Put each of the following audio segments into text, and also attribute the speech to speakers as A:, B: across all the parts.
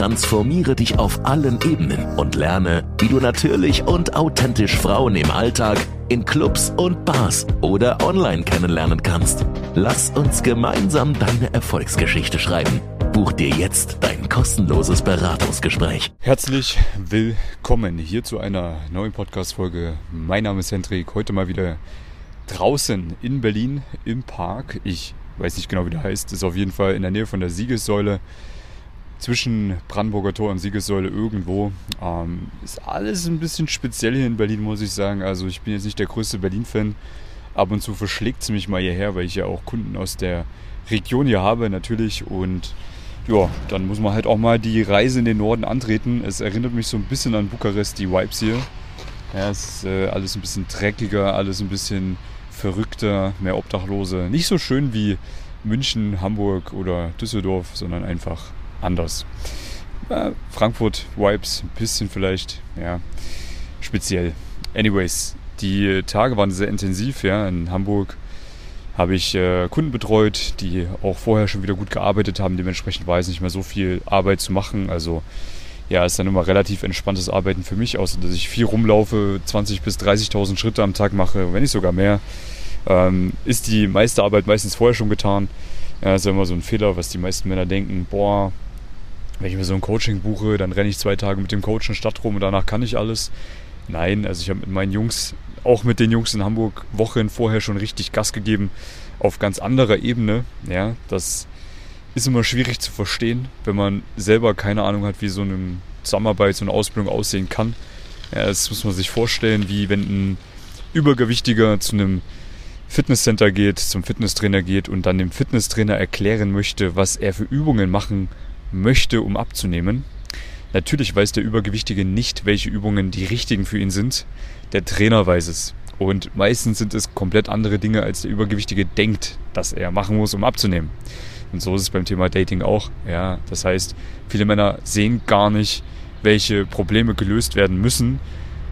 A: Transformiere dich auf allen Ebenen und lerne, wie du natürlich und authentisch Frauen im Alltag, in Clubs und Bars oder online kennenlernen kannst. Lass uns gemeinsam deine Erfolgsgeschichte schreiben. Buch dir jetzt dein kostenloses Beratungsgespräch.
B: Herzlich willkommen hier zu einer neuen Podcast-Folge. Mein Name ist Hendrik. Heute mal wieder draußen in Berlin im Park. Ich weiß nicht genau, wie der heißt. Ist auf jeden Fall in der Nähe von der Siegessäule. Zwischen Brandenburger Tor und Siegessäule irgendwo. Ähm, ist alles ein bisschen speziell hier in Berlin, muss ich sagen. Also ich bin jetzt nicht der größte Berlin-Fan. Ab und zu verschlägt es mich mal hierher, weil ich ja auch Kunden aus der Region hier habe natürlich. Und ja, dann muss man halt auch mal die Reise in den Norden antreten. Es erinnert mich so ein bisschen an Bukarest, die Vibes hier. Ja, es ist äh, alles ein bisschen dreckiger, alles ein bisschen verrückter, mehr Obdachlose. Nicht so schön wie München, Hamburg oder Düsseldorf, sondern einfach anders. Äh, Frankfurt Vibes, ein bisschen vielleicht, ja, speziell. Anyways, die Tage waren sehr intensiv, ja, in Hamburg habe ich äh, Kunden betreut, die auch vorher schon wieder gut gearbeitet haben. Dementsprechend war es nicht mehr so viel Arbeit zu machen. Also ja, ist dann immer relativ entspanntes Arbeiten für mich, außer dass ich viel rumlaufe, 20.000 bis 30.000 Schritte am Tag mache, wenn nicht sogar mehr. Ähm, ist die meiste Arbeit meistens vorher schon getan. Ja, ist ja immer so ein Fehler, was die meisten Männer denken, boah, wenn ich mir so ein Coaching buche, dann renne ich zwei Tage mit dem Coach in Stadt rum und danach kann ich alles. Nein, also ich habe mit meinen Jungs auch mit den Jungs in Hamburg Wochen vorher schon richtig Gas gegeben auf ganz anderer Ebene. Ja, das ist immer schwierig zu verstehen, wenn man selber keine Ahnung hat, wie so eine Zusammenarbeit, so eine Ausbildung aussehen kann. Ja, das muss man sich vorstellen, wie wenn ein Übergewichtiger zu einem Fitnesscenter geht, zum Fitnesstrainer geht und dann dem Fitnesstrainer erklären möchte, was er für Übungen machen möchte, um abzunehmen. Natürlich weiß der Übergewichtige nicht, welche Übungen die richtigen für ihn sind. Der Trainer weiß es. Und meistens sind es komplett andere Dinge, als der Übergewichtige denkt, dass er machen muss, um abzunehmen. Und so ist es beim Thema Dating auch. Ja, das heißt, viele Männer sehen gar nicht, welche Probleme gelöst werden müssen,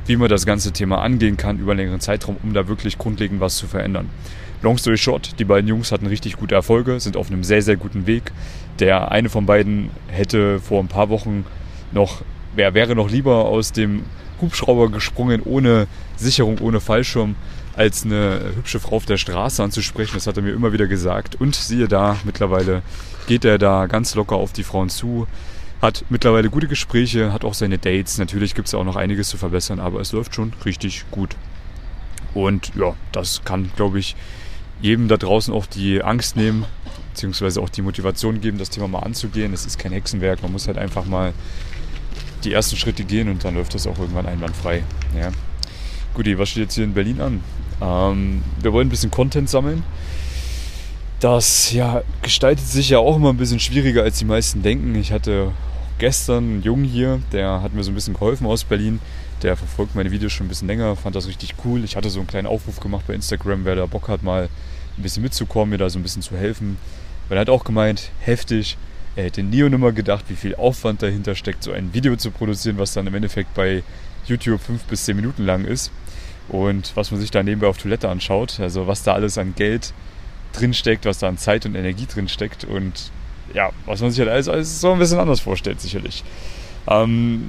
B: wie man das ganze Thema angehen kann über einen längeren Zeitraum, um da wirklich grundlegend was zu verändern. Long story short, die beiden Jungs hatten richtig gute Erfolge, sind auf einem sehr, sehr guten Weg. Der eine von beiden hätte vor ein paar Wochen noch, wer wäre noch lieber aus dem Hubschrauber gesprungen, ohne Sicherung, ohne Fallschirm, als eine hübsche Frau auf der Straße anzusprechen. Das hat er mir immer wieder gesagt. Und siehe da, mittlerweile geht er da ganz locker auf die Frauen zu, hat mittlerweile gute Gespräche, hat auch seine Dates. Natürlich gibt es auch noch einiges zu verbessern, aber es läuft schon richtig gut. Und ja, das kann, glaube ich, jedem da draußen auch die Angst nehmen, beziehungsweise auch die Motivation geben, das Thema mal anzugehen. Es ist kein Hexenwerk, man muss halt einfach mal die ersten Schritte gehen und dann läuft das auch irgendwann einwandfrei. Ja. Guti, was steht jetzt hier in Berlin an? Ähm, wir wollen ein bisschen Content sammeln. Das ja, gestaltet sich ja auch immer ein bisschen schwieriger, als die meisten denken. Ich hatte gestern einen Jungen hier, der hat mir so ein bisschen geholfen aus Berlin. Der verfolgt meine Videos schon ein bisschen länger, fand das richtig cool. Ich hatte so einen kleinen Aufruf gemacht bei Instagram, wer da Bock hat, mal ein bisschen mitzukommen, mir da so ein bisschen zu helfen. Weil er hat auch gemeint, heftig, er hätte nie und nimmer gedacht, wie viel Aufwand dahinter steckt, so ein Video zu produzieren, was dann im Endeffekt bei YouTube fünf bis zehn Minuten lang ist. Und was man sich da nebenbei auf Toilette anschaut, also was da alles an Geld drinsteckt, was da an Zeit und Energie drinsteckt und ja, was man sich halt alles, alles so ein bisschen anders vorstellt, sicherlich. Ähm,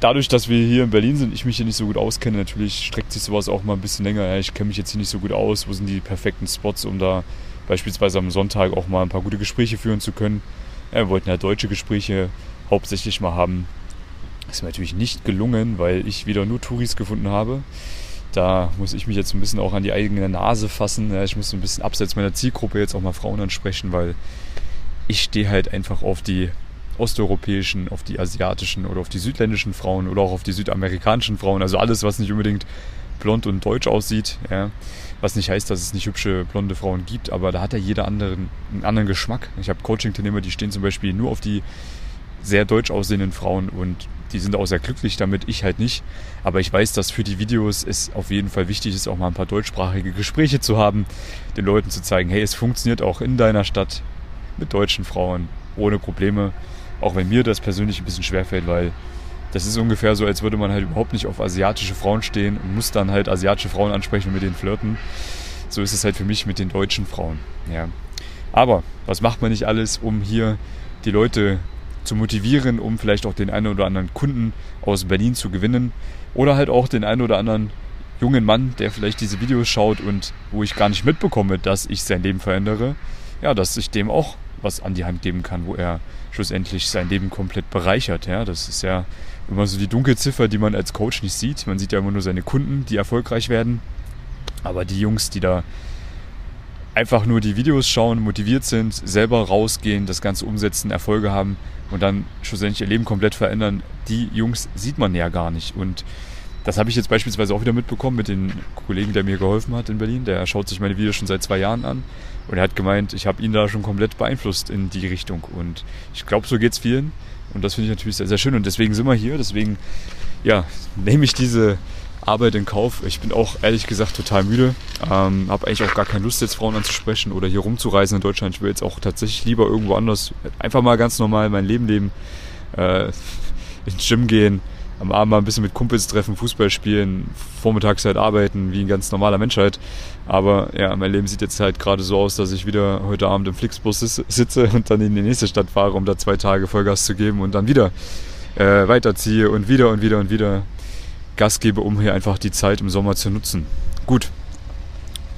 B: dadurch, dass wir hier in Berlin sind, ich mich hier nicht so gut auskenne, natürlich streckt sich sowas auch mal ein bisschen länger. Ja, ich kenne mich jetzt hier nicht so gut aus. Wo sind die perfekten Spots, um da beispielsweise am Sonntag auch mal ein paar gute Gespräche führen zu können? Ja, wir wollten ja deutsche Gespräche hauptsächlich mal haben. Das ist mir natürlich nicht gelungen, weil ich wieder nur Touris gefunden habe. Da muss ich mich jetzt ein bisschen auch an die eigene Nase fassen. Ja, ich muss ein bisschen abseits meiner Zielgruppe jetzt auch mal Frauen ansprechen, weil ich stehe halt einfach auf die osteuropäischen, auf die asiatischen oder auf die südländischen Frauen oder auch auf die südamerikanischen Frauen. Also alles, was nicht unbedingt blond und deutsch aussieht. Ja. Was nicht heißt, dass es nicht hübsche blonde Frauen gibt, aber da hat ja jeder anderen, einen anderen Geschmack. Ich habe Coaching-Teilnehmer, die stehen zum Beispiel nur auf die sehr deutsch aussehenden Frauen und die sind auch sehr glücklich damit, ich halt nicht. Aber ich weiß, dass für die Videos es auf jeden Fall wichtig ist, auch mal ein paar deutschsprachige Gespräche zu haben, den Leuten zu zeigen, hey, es funktioniert auch in deiner Stadt mit deutschen Frauen ohne Probleme. Auch wenn mir das persönlich ein bisschen schwerfällt, weil das ist ungefähr so, als würde man halt überhaupt nicht auf asiatische Frauen stehen und muss dann halt asiatische Frauen ansprechen und mit denen flirten. So ist es halt für mich mit den deutschen Frauen. Ja. Aber was macht man nicht alles, um hier die Leute zu motivieren, um vielleicht auch den einen oder anderen Kunden aus Berlin zu gewinnen oder halt auch den einen oder anderen jungen Mann, der vielleicht diese Videos schaut und wo ich gar nicht mitbekomme, dass ich sein Leben verändere, ja, dass ich dem auch was an die Hand geben kann, wo er schlussendlich sein Leben komplett bereichert. Ja, das ist ja immer so die Dunkelziffer, die man als Coach nicht sieht. Man sieht ja immer nur seine Kunden, die erfolgreich werden. Aber die Jungs, die da einfach nur die Videos schauen, motiviert sind, selber rausgehen, das Ganze umsetzen, Erfolge haben und dann schlussendlich ihr Leben komplett verändern, die Jungs sieht man ja gar nicht. Und das habe ich jetzt beispielsweise auch wieder mitbekommen mit dem Kollegen, der mir geholfen hat in Berlin. Der schaut sich meine Videos schon seit zwei Jahren an und er hat gemeint, ich habe ihn da schon komplett beeinflusst in die Richtung. Und ich glaube, so geht es vielen. Und das finde ich natürlich sehr, sehr schön. Und deswegen sind wir hier. Deswegen ja, nehme ich diese Arbeit in Kauf. Ich bin auch ehrlich gesagt total müde. Ähm, habe eigentlich auch gar keine Lust, jetzt Frauen anzusprechen oder hier rumzureisen in Deutschland. Ich will jetzt auch tatsächlich lieber irgendwo anders einfach mal ganz normal mein Leben leben, äh, ins Gym gehen, am Abend mal ein bisschen mit Kumpels treffen, Fußball spielen, vormittags halt arbeiten, wie ein ganz normaler Mensch halt. Aber ja, mein Leben sieht jetzt halt gerade so aus, dass ich wieder heute Abend im Flixbus sitze und dann in die nächste Stadt fahre, um da zwei Tage Vollgas zu geben und dann wieder äh, weiterziehe und wieder und wieder und wieder Gas gebe, um hier einfach die Zeit im Sommer zu nutzen. Gut,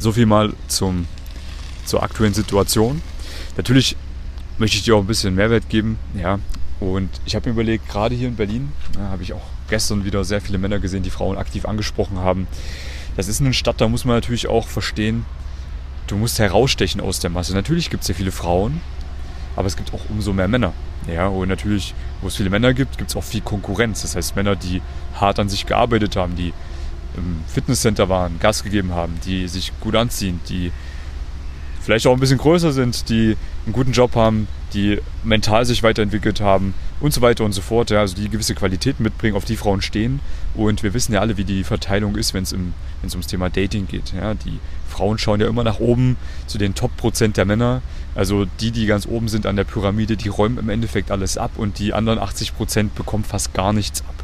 B: so viel mal zum, zur aktuellen Situation. Natürlich möchte ich dir auch ein bisschen Mehrwert geben. Ja, und ich habe mir überlegt, gerade hier in Berlin ja, habe ich auch gestern wieder sehr viele Männer gesehen, die Frauen aktiv angesprochen haben. Das ist eine Stadt, da muss man natürlich auch verstehen, du musst herausstechen aus der Masse. Natürlich gibt es sehr viele Frauen, aber es gibt auch umso mehr Männer. Ja, und natürlich, wo es viele Männer gibt, gibt es auch viel Konkurrenz. Das heißt, Männer, die hart an sich gearbeitet haben, die im Fitnesscenter waren, Gas gegeben haben, die sich gut anziehen, die vielleicht auch ein bisschen größer sind, die einen guten Job haben, die mental sich weiterentwickelt haben und so weiter und so fort. Ja, also die gewisse Qualitäten mitbringen, auf die Frauen stehen. Und wir wissen ja alle, wie die Verteilung ist, wenn es ums Thema Dating geht. Ja, die Frauen schauen ja immer nach oben zu den Top-Prozent der Männer. Also die, die ganz oben sind an der Pyramide, die räumen im Endeffekt alles ab und die anderen 80 Prozent bekommen fast gar nichts ab.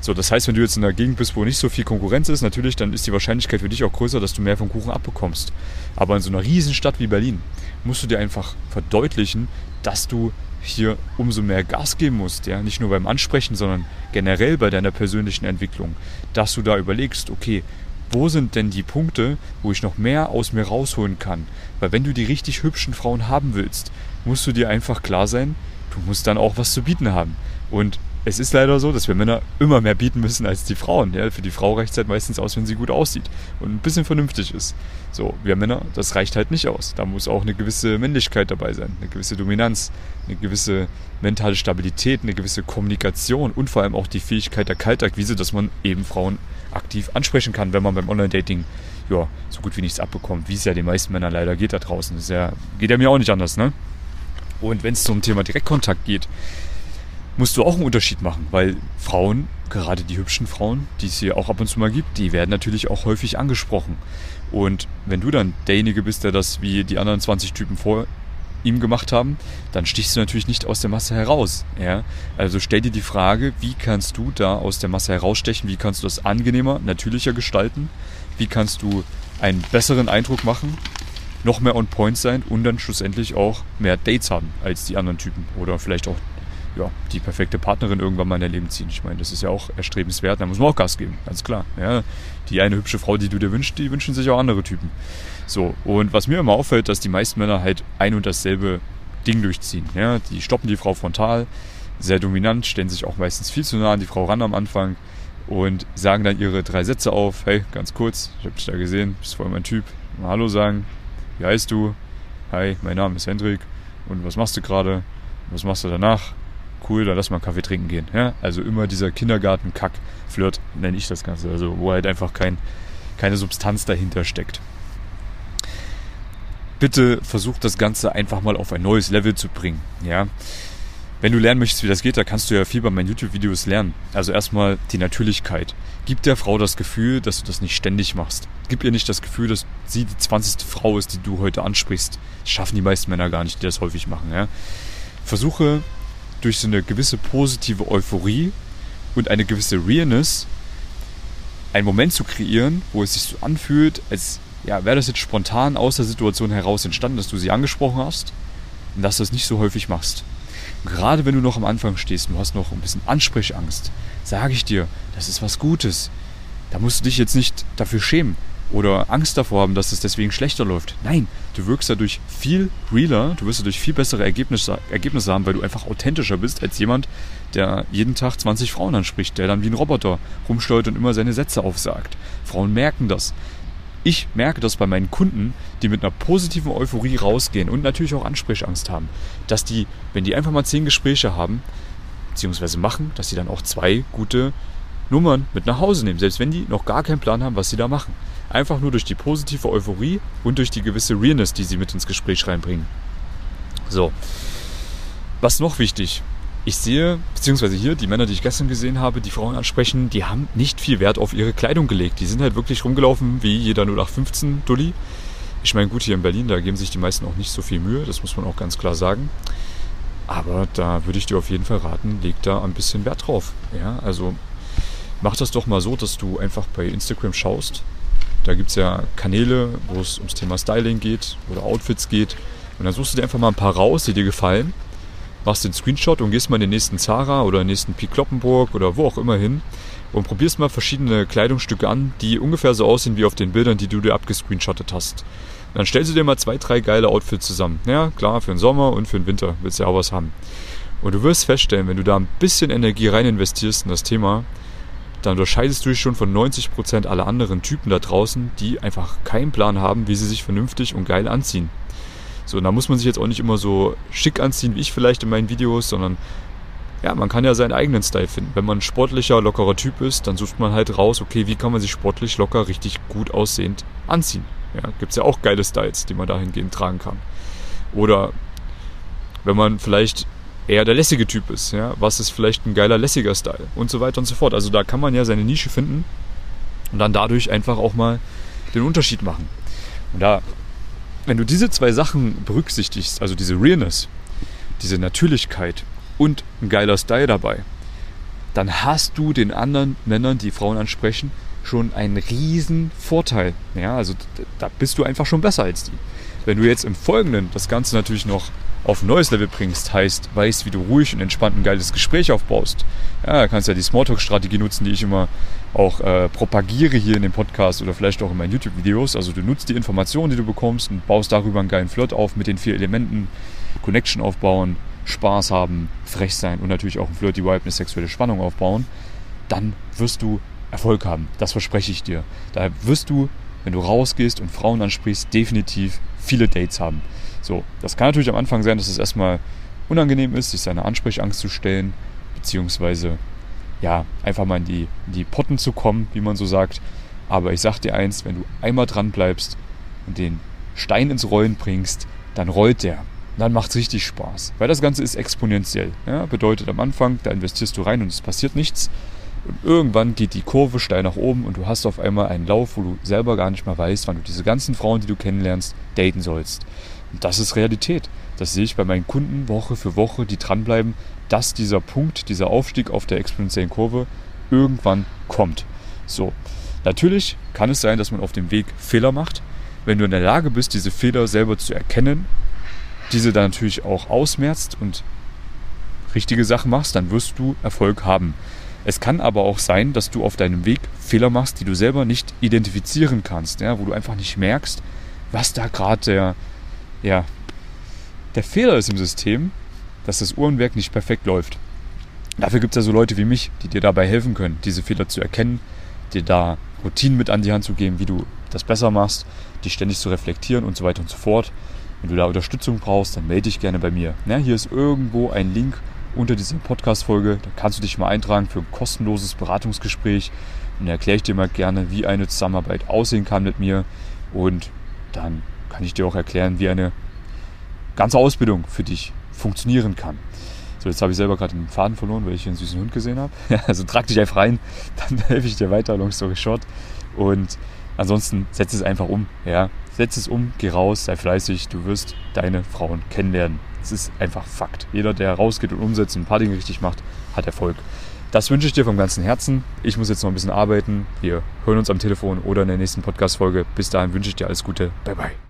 B: So, das heißt, wenn du jetzt in einer Gegend bist, wo nicht so viel Konkurrenz ist, natürlich, dann ist die Wahrscheinlichkeit für dich auch größer, dass du mehr vom Kuchen abbekommst. Aber in so einer Riesenstadt wie Berlin musst du dir einfach verdeutlichen, dass du hier umso mehr Gas geben musst, ja, nicht nur beim Ansprechen, sondern generell bei deiner persönlichen Entwicklung, dass du da überlegst, okay, wo sind denn die Punkte, wo ich noch mehr aus mir rausholen kann? Weil wenn du die richtig hübschen Frauen haben willst, musst du dir einfach klar sein, du musst dann auch was zu bieten haben. Und es ist leider so, dass wir Männer immer mehr bieten müssen als die Frauen. Ja, für die Frau reicht es halt meistens aus, wenn sie gut aussieht und ein bisschen vernünftig ist. So, wir Männer, das reicht halt nicht aus. Da muss auch eine gewisse Männlichkeit dabei sein, eine gewisse Dominanz, eine gewisse mentale Stabilität, eine gewisse Kommunikation und vor allem auch die Fähigkeit der Kaltakquise, dass man eben Frauen aktiv ansprechen kann, wenn man beim Online-Dating ja, so gut wie nichts abbekommt, wie es ja den meisten Männern leider geht da draußen. Das ja, geht ja mir auch nicht anders, ne? Und wenn es zum Thema Direktkontakt geht, musst du auch einen Unterschied machen, weil Frauen, gerade die hübschen Frauen, die es hier auch ab und zu mal gibt, die werden natürlich auch häufig angesprochen. Und wenn du dann derjenige bist, der das wie die anderen 20 Typen vor ihm gemacht haben, dann stichst du natürlich nicht aus der Masse heraus. Ja? Also stell dir die Frage, wie kannst du da aus der Masse herausstechen, wie kannst du das angenehmer, natürlicher gestalten, wie kannst du einen besseren Eindruck machen, noch mehr on point sein und dann schlussendlich auch mehr Dates haben als die anderen Typen oder vielleicht auch ja, die perfekte Partnerin irgendwann mal in dein Leben ziehen. Ich meine, das ist ja auch erstrebenswert, da muss man auch Gas geben, ganz klar. Ja, die eine hübsche Frau, die du dir wünschst, die wünschen sich auch andere Typen. So, und was mir immer auffällt, dass die meisten Männer halt ein und dasselbe Ding durchziehen. Ja, die stoppen die Frau frontal, sehr dominant, stellen sich auch meistens viel zu nah an die Frau ran am Anfang und sagen dann ihre drei Sätze auf. Hey, ganz kurz, ich habe dich da gesehen, bist voll mein Typ. Mal Hallo sagen. Wie heißt du? Hi, mein Name ist Hendrik. Und was machst du gerade? Was machst du danach? Cool, dann lass mal einen Kaffee trinken gehen. Ja? Also immer dieser Kindergarten-Kack-Flirt nenne ich das Ganze. Also wo halt einfach kein, keine Substanz dahinter steckt. Bitte versucht das Ganze einfach mal auf ein neues Level zu bringen. Ja? wenn du lernen möchtest, wie das geht, da kannst du ja viel bei meinen YouTube-Videos lernen. Also erstmal die Natürlichkeit. Gib der Frau das Gefühl, dass du das nicht ständig machst. Gib ihr nicht das Gefühl, dass sie die 20. Frau ist, die du heute ansprichst. Das schaffen die meisten Männer gar nicht, die das häufig machen. Ja? Versuche durch so eine gewisse positive Euphorie und eine gewisse Realness einen Moment zu kreieren, wo es sich so anfühlt, als ja, wäre das jetzt spontan aus der Situation heraus entstanden, dass du sie angesprochen hast und dass du das nicht so häufig machst. gerade wenn du noch am Anfang stehst und du hast noch ein bisschen Ansprechangst, sage ich dir, das ist was Gutes. Da musst du dich jetzt nicht dafür schämen oder Angst davor haben, dass es deswegen schlechter läuft. Nein, du wirkst dadurch viel realer, du wirst dadurch viel bessere Ergebnisse, Ergebnisse haben, weil du einfach authentischer bist als jemand, der jeden Tag 20 Frauen anspricht, der dann wie ein Roboter rumsteuert und immer seine Sätze aufsagt. Frauen merken das. Ich merke das bei meinen Kunden, die mit einer positiven Euphorie rausgehen und natürlich auch Ansprechangst haben, dass die, wenn die einfach mal zehn Gespräche haben, beziehungsweise machen, dass sie dann auch zwei gute Nummern mit nach Hause nehmen, selbst wenn die noch gar keinen Plan haben, was sie da machen. Einfach nur durch die positive Euphorie und durch die gewisse Realness, die sie mit ins Gespräch reinbringen. So. Was noch wichtig? Ich sehe, beziehungsweise hier, die Männer, die ich gestern gesehen habe, die Frauen ansprechen, die haben nicht viel Wert auf ihre Kleidung gelegt. Die sind halt wirklich rumgelaufen wie jeder 0815 Dulli. Ich meine, gut, hier in Berlin, da geben sich die meisten auch nicht so viel Mühe, das muss man auch ganz klar sagen. Aber da würde ich dir auf jeden Fall raten, leg da ein bisschen Wert drauf. Ja, also mach das doch mal so, dass du einfach bei Instagram schaust. Da gibt es ja Kanäle, wo es ums Thema Styling geht oder Outfits geht. Und dann suchst du dir einfach mal ein paar raus, die dir gefallen machst den Screenshot und gehst mal in den nächsten Zara oder den nächsten Pi Kloppenburg oder wo auch immer hin und probierst mal verschiedene Kleidungsstücke an, die ungefähr so aussehen wie auf den Bildern, die du dir abgescreenshottet hast. Und dann stellst du dir mal zwei, drei geile Outfits zusammen. Ja, klar, für den Sommer und für den Winter willst du ja auch was haben. Und du wirst feststellen, wenn du da ein bisschen Energie rein investierst in das Thema, dann unterscheidest du dich schon von 90% aller anderen Typen da draußen, die einfach keinen Plan haben, wie sie sich vernünftig und geil anziehen. So, und da muss man sich jetzt auch nicht immer so schick anziehen wie ich vielleicht in meinen Videos, sondern ja, man kann ja seinen eigenen Style finden. Wenn man ein sportlicher, lockerer Typ ist, dann sucht man halt raus, okay, wie kann man sich sportlich, locker, richtig gut aussehend anziehen. Ja, gibt es ja auch geile Styles, die man dahingehend tragen kann. Oder wenn man vielleicht eher der lässige Typ ist, ja, was ist vielleicht ein geiler, lässiger Style und so weiter und so fort. Also da kann man ja seine Nische finden und dann dadurch einfach auch mal den Unterschied machen. Und da wenn du diese zwei Sachen berücksichtigst, also diese Realness, diese Natürlichkeit und ein geiler Style dabei, dann hast du den anderen Männern, die Frauen ansprechen, schon einen riesen Vorteil. Ja, also da bist du einfach schon besser als die. Wenn du jetzt im Folgenden das Ganze natürlich noch auf ein neues Level bringst, heißt, weißt, wie du ruhig und entspannt ein geiles Gespräch aufbaust. Ja, kannst ja die Smalltalk-Strategie nutzen, die ich immer auch äh, propagiere hier in dem Podcast oder vielleicht auch in meinen YouTube-Videos. Also du nutzt die Informationen, die du bekommst und baust darüber einen geilen Flirt auf mit den vier Elementen. Connection aufbauen, Spaß haben, frech sein und natürlich auch ein Flirty Vibe, eine sexuelle Spannung aufbauen. Dann wirst du Erfolg haben. Das verspreche ich dir. Daher wirst du, wenn du rausgehst und Frauen ansprichst, definitiv viele Dates haben. So, das kann natürlich am Anfang sein, dass es erstmal unangenehm ist, sich seiner Ansprechangst zu stellen, beziehungsweise ja, einfach mal in die, in die Potten zu kommen, wie man so sagt. Aber ich sag dir eins, wenn du einmal dran bleibst und den Stein ins Rollen bringst, dann rollt der. Dann macht es richtig Spaß. Weil das Ganze ist exponentiell. Ja? Bedeutet am Anfang, da investierst du rein und es passiert nichts. Und irgendwann geht die Kurve steil nach oben und du hast auf einmal einen Lauf, wo du selber gar nicht mehr weißt, wann du diese ganzen Frauen, die du kennenlernst, daten sollst. Und das ist Realität. Das sehe ich bei meinen Kunden Woche für Woche, die dranbleiben, dass dieser Punkt, dieser Aufstieg auf der exponentiellen Kurve irgendwann kommt. So, natürlich kann es sein, dass man auf dem Weg Fehler macht. Wenn du in der Lage bist, diese Fehler selber zu erkennen, diese dann natürlich auch ausmerzt und richtige Sachen machst, dann wirst du Erfolg haben. Es kann aber auch sein, dass du auf deinem Weg Fehler machst, die du selber nicht identifizieren kannst, ja, wo du einfach nicht merkst, was da gerade der, ja, der Fehler ist im System dass das Uhrenwerk nicht perfekt läuft. Dafür gibt es ja so Leute wie mich, die dir dabei helfen können, diese Fehler zu erkennen, dir da Routinen mit an die Hand zu geben, wie du das besser machst, die ständig zu reflektieren und so weiter und so fort. Wenn du da Unterstützung brauchst, dann melde dich gerne bei mir. Ja, hier ist irgendwo ein Link unter dieser Podcast-Folge. Da kannst du dich mal eintragen für ein kostenloses Beratungsgespräch. Und da erkläre ich dir mal gerne, wie eine Zusammenarbeit aussehen kann mit mir. Und dann kann ich dir auch erklären, wie eine ganze Ausbildung für dich funktionieren kann. So, jetzt habe ich selber gerade den Faden verloren, weil ich hier einen süßen Hund gesehen habe. also trag dich einfach rein, dann helfe ich dir weiter, long story short. Und ansonsten setz es einfach um. Ja? Setz es um, geh raus, sei fleißig, du wirst deine Frauen kennenlernen. Es ist einfach Fakt. Jeder, der rausgeht und umsetzt und ein paar Dinge richtig macht, hat Erfolg. Das wünsche ich dir vom ganzen Herzen. Ich muss jetzt noch ein bisschen arbeiten. Wir hören uns am Telefon oder in der nächsten Podcast-Folge. Bis dahin wünsche ich dir alles Gute. Bye bye.